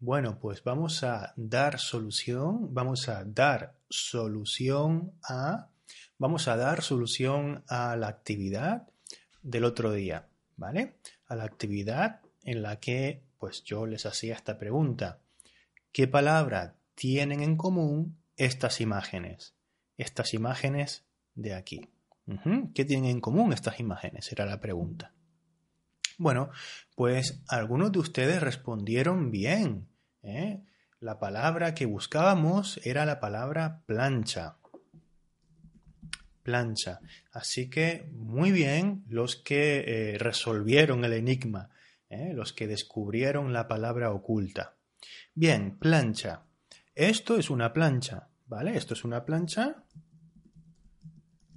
Bueno, pues vamos a dar solución, vamos a dar solución a, vamos a dar solución a la actividad del otro día, ¿vale? A la actividad en la que pues yo les hacía esta pregunta. ¿Qué palabra tienen en común estas imágenes? Estas imágenes de aquí. ¿Qué tienen en común estas imágenes? Era la pregunta. Bueno, pues algunos de ustedes respondieron bien. ¿eh? La palabra que buscábamos era la palabra plancha. Plancha. Así que muy bien los que eh, resolvieron el enigma, ¿eh? los que descubrieron la palabra oculta. Bien, plancha. Esto es una plancha, ¿vale? Esto es una plancha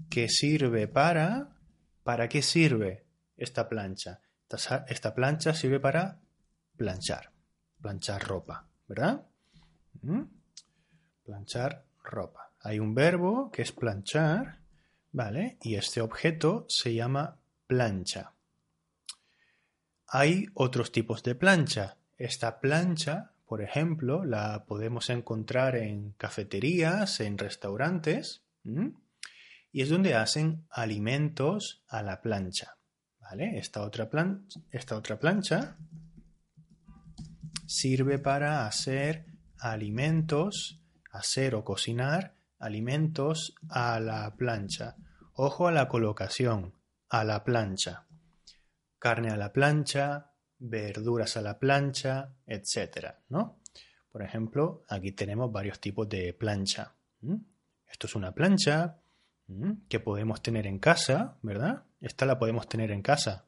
que sirve para... ¿Para qué sirve esta plancha? Esta, plancha sirve para planchar, planchar ropa, ¿verdad? ¿Mm? Planchar ropa. Hay un verbo que es planchar, ¿vale? Y este objeto se llama plancha. Hay otros tipos de plancha. Esta plancha, por ejemplo, la podemos encontrar en cafeterías, en restaurantes, y es donde hacen alimentos a la plancha. Esta otra, esta otra plancha sirve para hacer alimentos, hacer o cocinar alimentos a la plancha. Ojo a la colocación, a la plancha. Carne a la plancha, verduras a la plancha, etc. ¿no? Por ejemplo, aquí tenemos varios tipos de plancha. Esto es una plancha, que podemos tener en casa, ¿verdad? Esta la podemos tener en casa.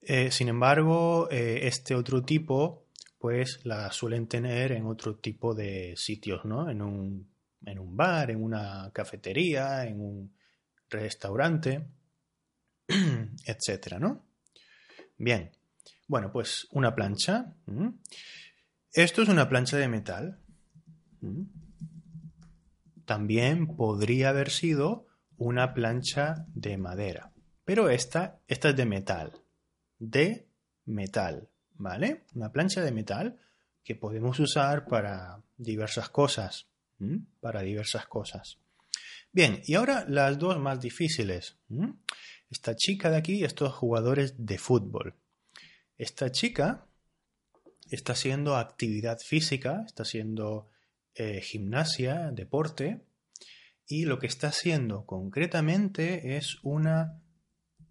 Eh, sin embargo, eh, este otro tipo, pues la suelen tener en otro tipo de sitios, ¿no? En un, en un bar, en una cafetería, en un restaurante, etcétera, ¿no? Bien. Bueno, pues una plancha. Esto es una plancha de metal también podría haber sido una plancha de madera. Pero esta, esta es de metal. De metal, ¿vale? Una plancha de metal que podemos usar para diversas cosas. Para diversas cosas. Bien, y ahora las dos más difíciles. Esta chica de aquí y estos jugadores de fútbol. Esta chica está haciendo actividad física, está haciendo eh, gimnasia, deporte, y lo que está haciendo concretamente es una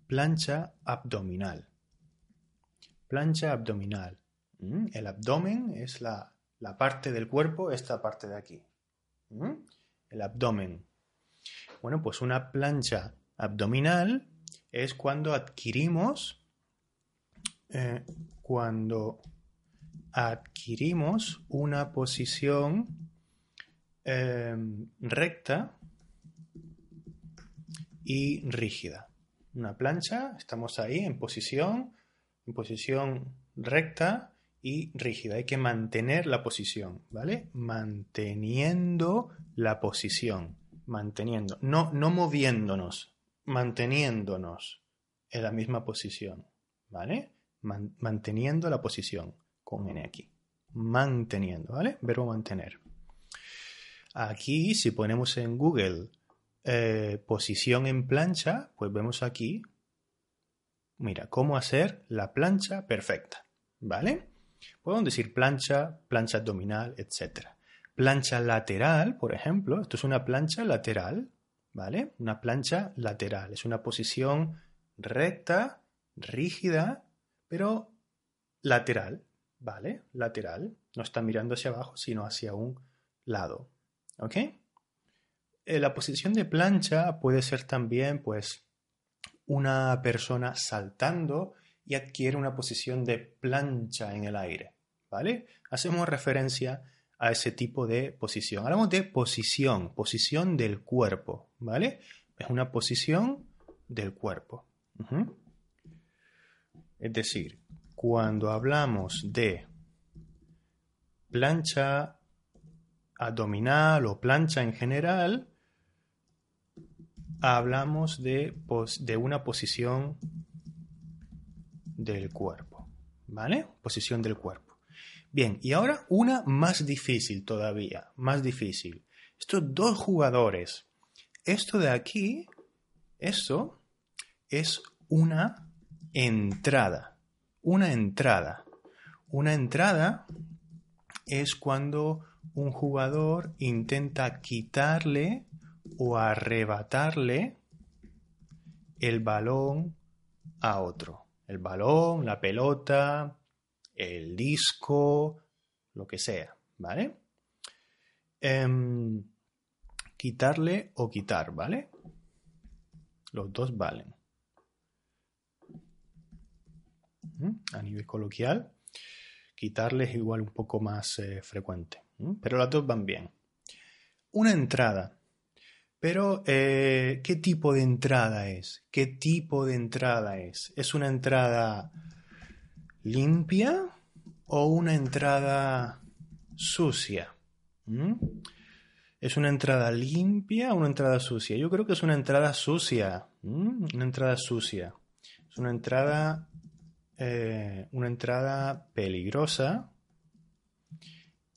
plancha abdominal. Plancha abdominal. ¿Mm? El abdomen es la, parte del cuerpo, esta parte de aquí. ¿Mm? El abdomen. Bueno, pues una plancha abdominal es cuando adquirimos, eh, cuando adquirimos una posición Em, recta y rígida. Una plancha, estamos ahí en posición, en posición recta y rígida. Hay que mantener la posición, ¿vale? Manteniendo la posición, manteniendo, no, no moviéndonos, manteniéndonos en la misma posición, ¿vale? manteniendo la posición con N aquí. Manteniendo, ¿vale? Verbo mantener. Aquí, si ponemos en Google eh, posición en plancha, pues vemos aquí, mira, cómo hacer la plancha perfecta, ¿vale? Podemos decir plancha, plancha abdominal, etc. Plancha lateral, por ejemplo, esto es una plancha lateral, ¿vale? Una plancha lateral, es una posición recta, rígida, pero lateral, ¿vale? Lateral, no está mirando hacia abajo, sino hacia un lado, ¿Ok? Eh, la posición de plancha puede ser también, pues, una persona saltando y adquiere una posición de plancha en el aire, ¿vale? Hacemos referencia a ese tipo de posición. Hablamos de posición, posición del cuerpo, ¿vale? Es una posición del cuerpo. Es decir, cuando hablamos de plancha abdominal o plancha en general, hablamos de, de una posición del cuerpo. ¿vale? Posición del cuerpo. Bien, y ahora una más difícil todavía, más difícil. Estos dos jugadores. Esto de aquí, esto es una entrada. Una entrada. Una entrada es cuando un jugador intenta quitarle o arrebatarle el balón a otro. El balón, la pelota, el disco, lo que sea, ¿vale? Em, quitarle o quitar, ¿vale? Los dos valen. A nivel coloquial, quitarle es igual un poco más eh, frecuente, pero las dos van bien. Una entrada. Pero, eh, ¿qué tipo de entrada es? ¿Qué tipo de entrada es? ¿Es una entrada limpia o una entrada sucia? ¿Es una entrada limpia o una entrada sucia? Yo creo que es una entrada sucia. Una entrada sucia. Es una entrada. Eh, una entrada peligrosa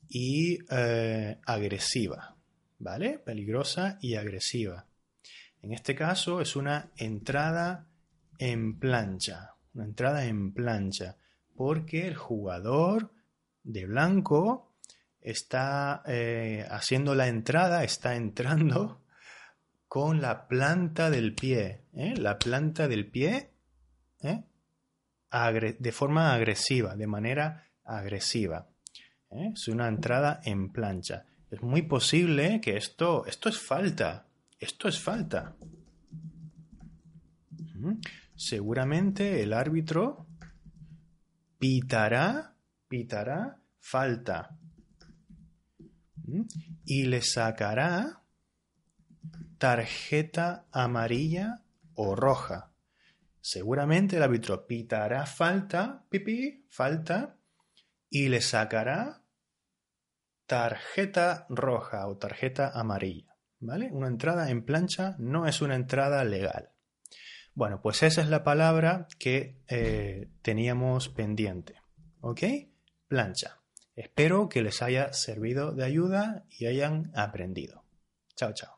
y eh, agresiva. ¿Vale? Peligrosa y agresiva. En este caso es una entrada en plancha. Una entrada en plancha. Porque el jugador de blanco está eh, haciendo la entrada, está entrando con la planta del pie. La planta del pie ¿eh? De forma agresiva, de manera agresiva. Es una entrada en plancha. Es muy posible que esto, esto es falta. Esto es falta. Seguramente el árbitro pitará, pitará falta y le sacará tarjeta amarilla o roja. Seguramente el árbitro pitará falta, pipí, falta, y le sacará tarjeta roja o tarjeta amarilla. ¿Vale? Una entrada en plancha no es una entrada legal. Bueno, pues esa es la palabra que eh, teníamos pendiente. ¿Ok? Plancha. Espero que les haya servido de ayuda y hayan aprendido. Chao, chao.